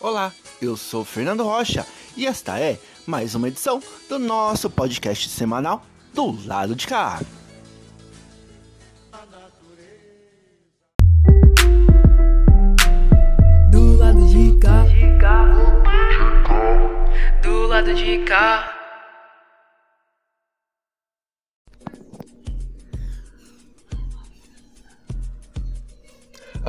Olá, eu sou Fernando Rocha e esta é mais uma edição do nosso podcast semanal do lado de cá.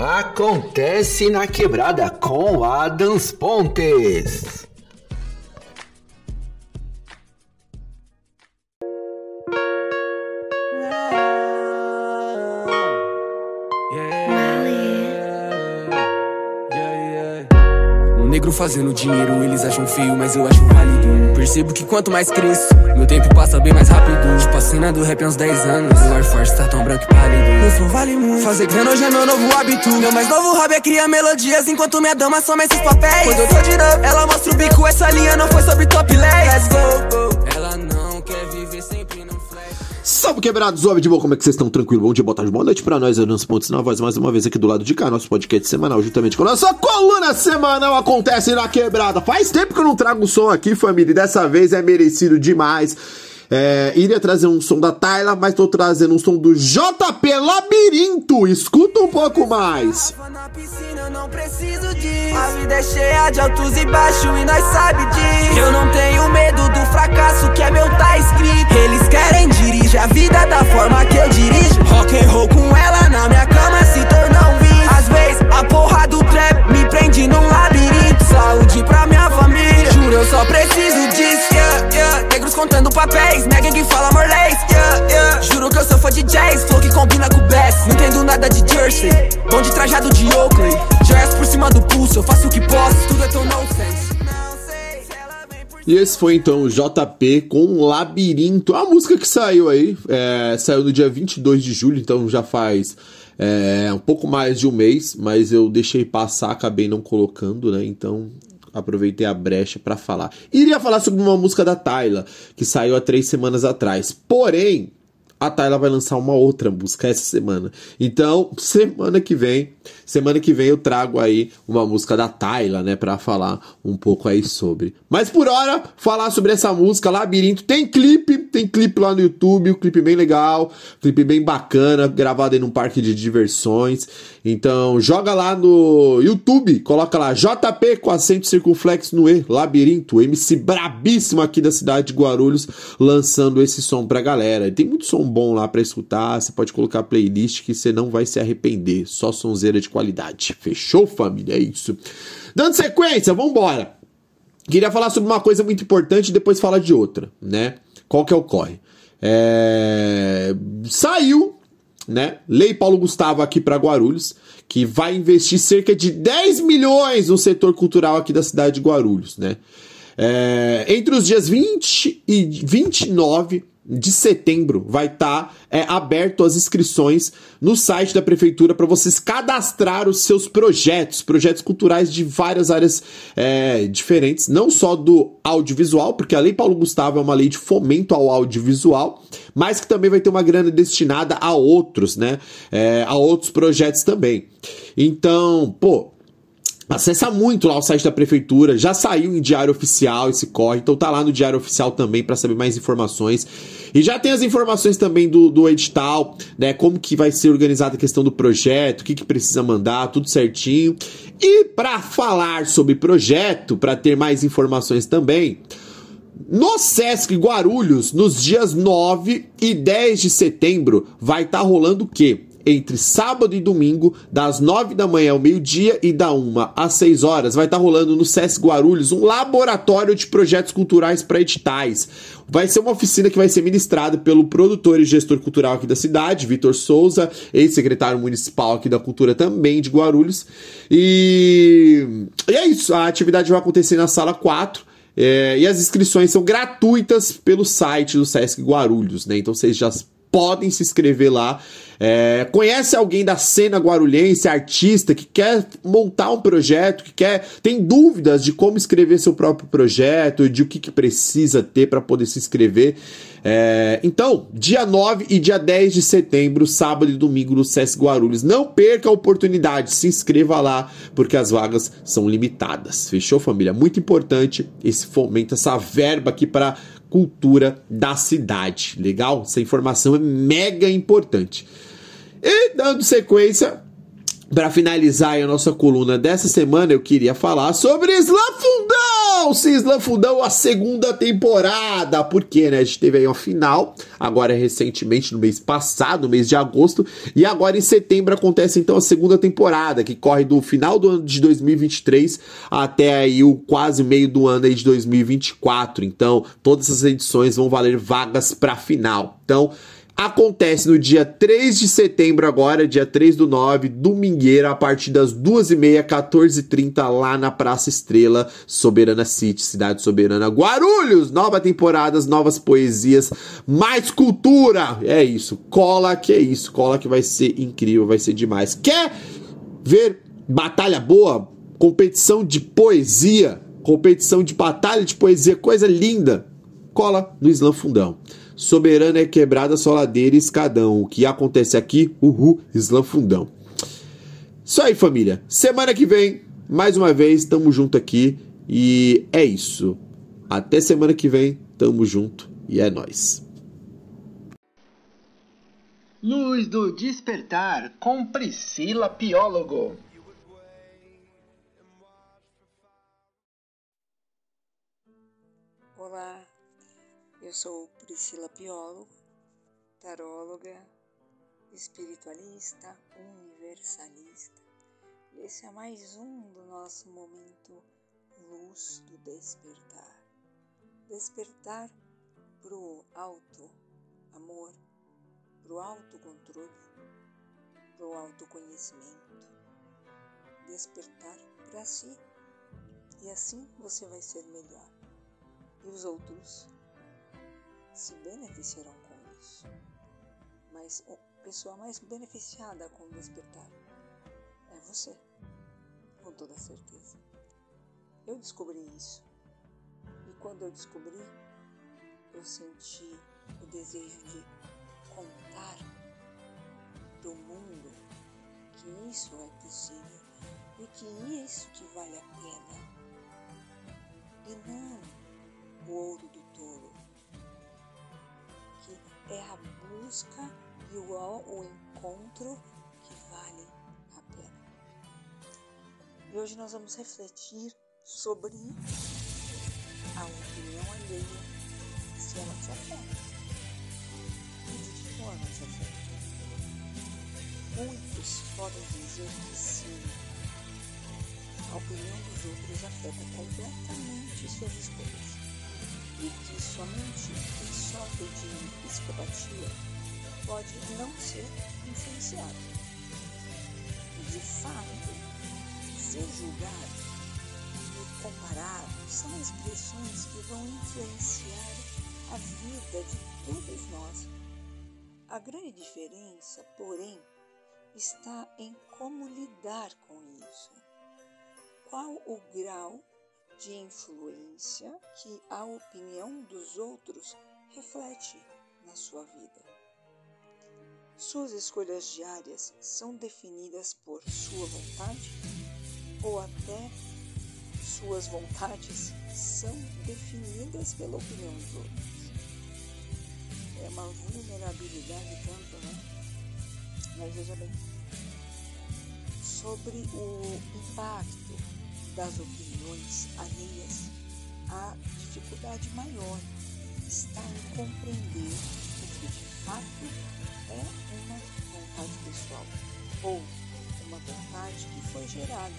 Acontece na quebrada com Adams Pontes. Fazendo dinheiro, eles acham feio, mas eu acho válido. Percebo que quanto mais cresço, meu tempo passa bem mais rápido. Tipo a cena do rap há uns 10 anos. O Air Force tá tão branco e pálido. Meu flow vale muito. Fazer grana hoje é meu novo hábito. Meu mais novo hobby é criar melodias, enquanto minha dama soma esses papéis. Quando eu tô de novo, ela mostra o bico, essa linha não foi sobre top lay. Let's go, Salve quebrados, homem de boa, como é que vocês estão? Tranquilo? Bom dia, boa tarde, boa noite pra nós, Anos Pontes na voz, mais uma vez aqui do lado de cá, nosso podcast semanal, juntamente com a nossa coluna semanal acontece na quebrada. Faz tempo que eu não trago som aqui, família, e dessa vez é merecido demais. É, iria trazer um som da Tyla, mas tô trazendo um som do JP Labirinto. Escuta um pouco mais. A vida é cheia de altos e baixos e nós sabe disso. Eu não tenho medo do fracasso que é meu tá escrito. Eles querem dirigir a vida da forma que eu dirijo. Rock and roll com ela na minha cama se um Às vezes a porra do trap me prende num labirinto. Saúde pra minha família. Juro, eu só preciso disso. Yeah, yeah. Negros contando papéis, neguem que fala morlês. Yeah, yeah. Juro que eu sou fã de jazz, flow que combina com o best. Não entendo nada de Jersey, bom de trajado de Oakley. Joias por cima do pulso, eu faço o que posso, tudo é tão nonsense. E esse foi então o JP com Labirinto. A música que saiu aí, é, saiu no dia 22 de julho, então já faz é, um pouco mais de um mês, mas eu deixei passar, acabei não colocando, né? Então aproveitei a brecha pra falar. Iria falar sobre uma música da Tyla, que saiu há três semanas atrás. Porém, a Tyla vai lançar uma outra música essa semana. Então, semana que vem, semana que vem eu trago aí uma música da Tyla, né, para falar um pouco aí sobre. Mas por hora, falar sobre essa música Labirinto, tem clipe, tem clipe lá no YouTube, um clipe bem legal, clipe bem bacana, gravado aí num parque de diversões. Então, joga lá no YouTube, coloca lá JP com acento circunflexo no E, Labirinto, MC brabíssimo aqui da cidade de Guarulhos, lançando esse som pra galera. E tem muito som bom lá pra escutar, você pode colocar playlist que você não vai se arrepender, só sonzeira de qualidade. Fechou, família? É isso. Dando sequência, vambora. Queria falar sobre uma coisa muito importante e depois falar de outra, né? Qual que é o corre? É... Saiu, né? Lei Paulo Gustavo aqui para Guarulhos, que vai investir cerca de 10 milhões no setor cultural aqui da cidade de Guarulhos, né? É, entre os dias 20 e 29 de setembro vai estar é, aberto as inscrições no site da prefeitura para vocês cadastrar os seus projetos, projetos culturais de várias áreas é, diferentes, não só do audiovisual, porque a Lei Paulo Gustavo é uma lei de fomento ao audiovisual, mas que também vai ter uma grana destinada a outros, né? É, a outros projetos também. Então, pô, Acessa muito lá o site da prefeitura, já saiu em diário oficial esse corre, então tá lá no diário oficial também para saber mais informações. E já tem as informações também do, do edital, né? Como que vai ser organizada a questão do projeto, o que, que precisa mandar, tudo certinho. E para falar sobre projeto, para ter mais informações também, no Sesc Guarulhos, nos dias 9 e 10 de setembro, vai estar rolando o quê? Entre sábado e domingo, das 9 da manhã ao meio-dia e da 1 às 6 horas, vai estar rolando no Sesc Guarulhos um laboratório de projetos culturais para editais. Vai ser uma oficina que vai ser ministrada pelo produtor e gestor cultural aqui da cidade, Vitor Souza, ex-secretário municipal aqui da Cultura também de Guarulhos. E, e é isso, a atividade vai acontecer na sala 4. É, e as inscrições são gratuitas pelo site do Sesc Guarulhos, né? Então vocês já podem se inscrever lá. É, conhece alguém da cena guarulhense, artista, que quer montar um projeto, que quer tem dúvidas de como escrever seu próprio projeto, de o que, que precisa ter para poder se inscrever. É, então, dia 9 e dia 10 de setembro, sábado e domingo no SESC Guarulhos. Não perca a oportunidade, se inscreva lá, porque as vagas são limitadas. Fechou, família? Muito importante esse fomento, essa verba aqui para cultura da cidade. Legal? Essa informação é mega importante. E dando sequência, para finalizar a nossa coluna dessa semana, eu queria falar sobre Islã! Islã Fundão, a segunda temporada. Porque, né? A gente teve aí uma final, agora recentemente, no mês passado, no mês de agosto. E agora em setembro acontece então a segunda temporada, que corre do final do ano de 2023 até aí o quase meio do ano aí de 2024. Então, todas essas edições vão valer vagas para final. Então, acontece no dia 3 de setembro agora, dia 3 do 9, domingueira, a partir das 2h30, 14h30, lá na Praça Estrela, Soberana City, Cidade Soberana, Guarulhos! Nova temporada, novas poesias, mais cultura! É isso, cola que é isso, cola que vai ser incrível, vai ser demais. Quer ver batalha boa? Competição de poesia, competição de batalha de poesia, coisa linda! Cola no Islã Fundão. Soberana é quebrada, soladeira e escadão. O que acontece aqui? Uhul, Islã Fundão. Isso aí, família. Semana que vem, mais uma vez, tamo junto aqui. E é isso. Até semana que vem, tamo junto e é nós. Luz do Despertar com Priscila Piólogo. Olá, eu sou Priscila Piólogo, taróloga, espiritualista, universalista. Esse é mais um do nosso momento Luz do Despertar. Despertar pro alto amor, pro autocontrole, pro autoconhecimento. Despertar para si. E assim você vai ser melhor. E os outros se beneficiarão com isso. Mas a pessoa mais beneficiada com o despertar é você, com toda certeza. Eu descobri isso. E quando eu descobri, eu senti o desejo de contar para o mundo que isso é possível e que isso que vale a pena. E não o ouro do que é a busca e o, o encontro que vale a pena. E hoje nós vamos refletir sobre a opinião alheia, se ela te afeta. E de que forma te afeta? Muitos podem dizer que sim, a opinião dos outros afeta completamente suas escolhas e que somente isso de psicopatia pode não ser influenciado. De fato, ser julgado e comparado são expressões que vão influenciar a vida de todos nós. A grande diferença, porém, está em como lidar com isso. Qual o grau de influência que a opinião dos outros reflete na sua vida. Suas escolhas diárias são definidas por sua vontade ou até suas vontades são definidas pela opinião dos outros. É uma vulnerabilidade tanto, né? Mas veja bem, sobre o impacto das opiniões alheias, a dificuldade maior está em compreender o que de fato é uma vontade pessoal ou uma vontade que foi gerada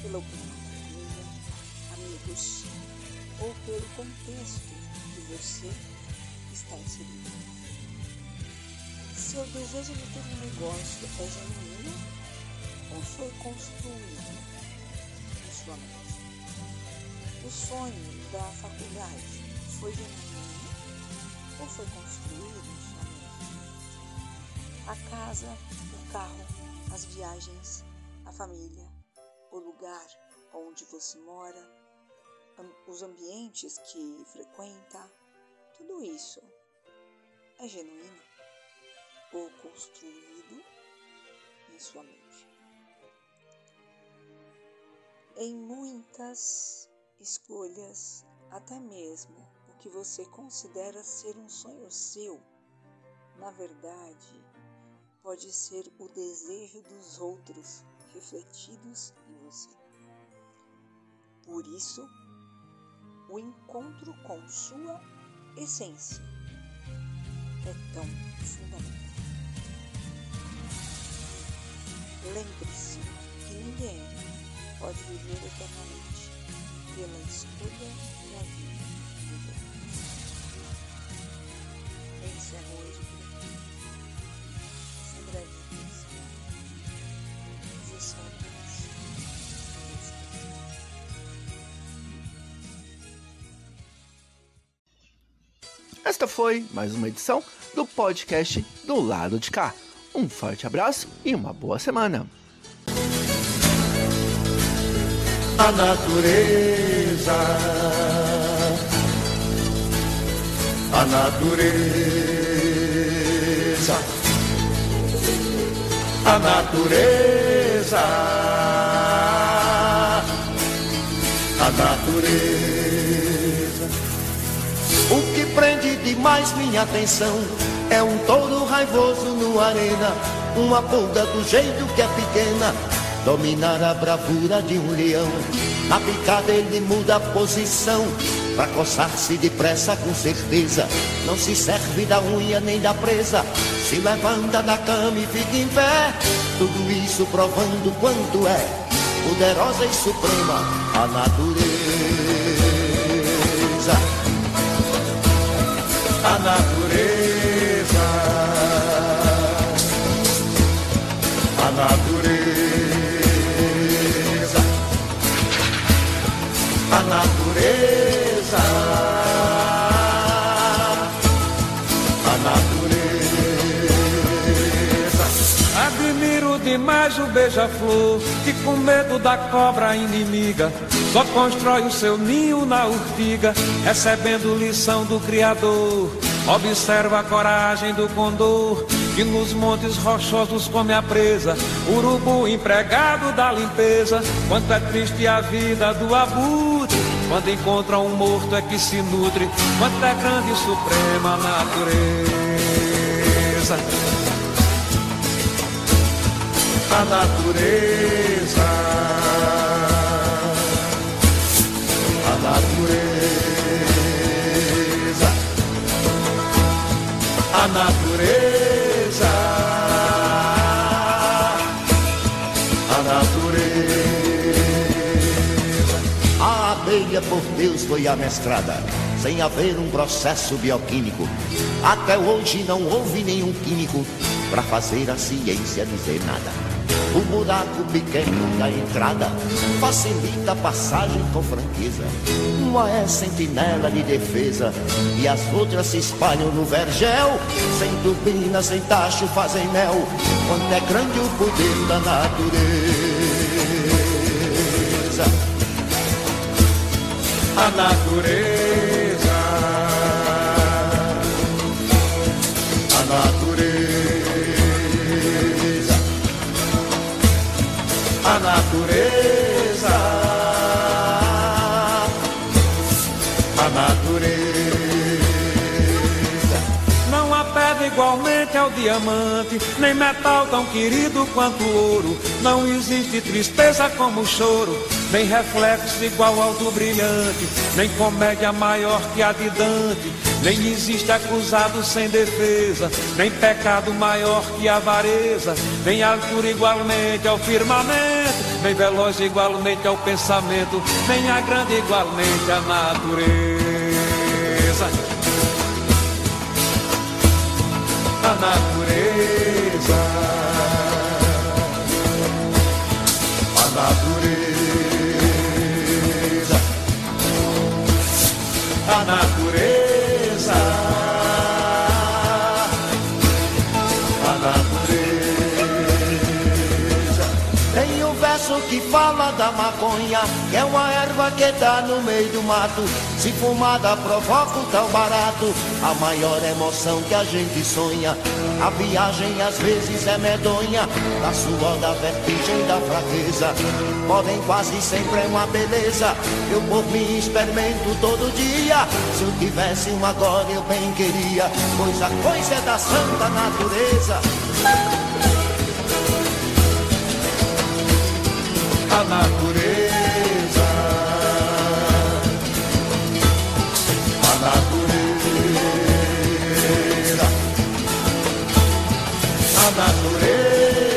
pela opinião da família, amigos ou pelo contexto que você está inserido. Seu desejo de ter um negócio é genuíno ou foi construído mente? O sonho da faculdade foi genuíno ou foi construído em sua mente? a casa, o carro, as viagens, a família, o lugar onde você mora, os ambientes que frequenta, tudo isso é genuíno ou construído em sua mente. Em muitas escolhas, até mesmo o que você considera ser um sonho seu, na verdade, pode ser o desejo dos outros refletidos em você. Por isso, o encontro com sua essência é tão fundamental. Lembre-se que ninguém pode viver eternamente pela escolha da vida viveu. Esse amor de Cristo, sem gravidez, posição Esta foi mais uma edição do podcast do lado de cá. Um forte abraço e uma boa semana. A natureza, a natureza, a natureza, a natureza. O que prende demais minha atenção é um touro raivoso no arena, uma pulga do jeito que é pequena, dominar a bravura de um leão. Na picada ele muda a posição, pra coçar-se depressa com certeza. Não se serve da unha nem da presa, se levanta da cama e fica em pé. Tudo isso provando quanto é poderosa e suprema a natureza. A natureza. A natureza. A natureza. A natureza. Admiro demais o beija-flor que com medo da cobra inimiga só constrói o seu ninho na urtiga, recebendo lição do Criador. Observa a coragem do condor que nos montes rochosos come a presa, urubu empregado da limpeza. Quanto é triste a vida do abutre, quando encontra um morto é que se nutre. Quanto é grande e suprema a natureza. A natureza. A natureza. A natureza. A natureza. A abelha por Deus foi amestrada, sem haver um processo bioquímico. Até hoje não houve nenhum químico para fazer a ciência dizer nada. O buraco pequeno da entrada facilita a passagem com franqueza. Uma é sentinela de defesa e as outras se espalham no vergel. Sem turbina, sem tacho, fazem mel. Quanto é grande o poder da natureza. A natureza. Natureza. A natureza. Não há pedra igualmente ao diamante, nem metal tão querido quanto ouro. Não existe tristeza como o choro, nem reflexo igual ao do brilhante, nem comédia maior que a de Dante. Nem existe acusado sem defesa, nem pecado maior que avareza, nem altura igualmente ao firmamento, nem veloz igualmente ao pensamento, nem a grande igualmente à natureza. A natureza. Maconha, que é uma erva que tá no meio do mato. Se fumada provoca um tal barato, a maior emoção que a gente sonha. A viagem às vezes é medonha, da suor, da vertigem, da fraqueza. Podem quase sempre é uma beleza, eu por mim experimento todo dia. Se eu tivesse um agora eu bem queria, pois a coisa é da santa natureza. A natureza, a natureza, a natureza,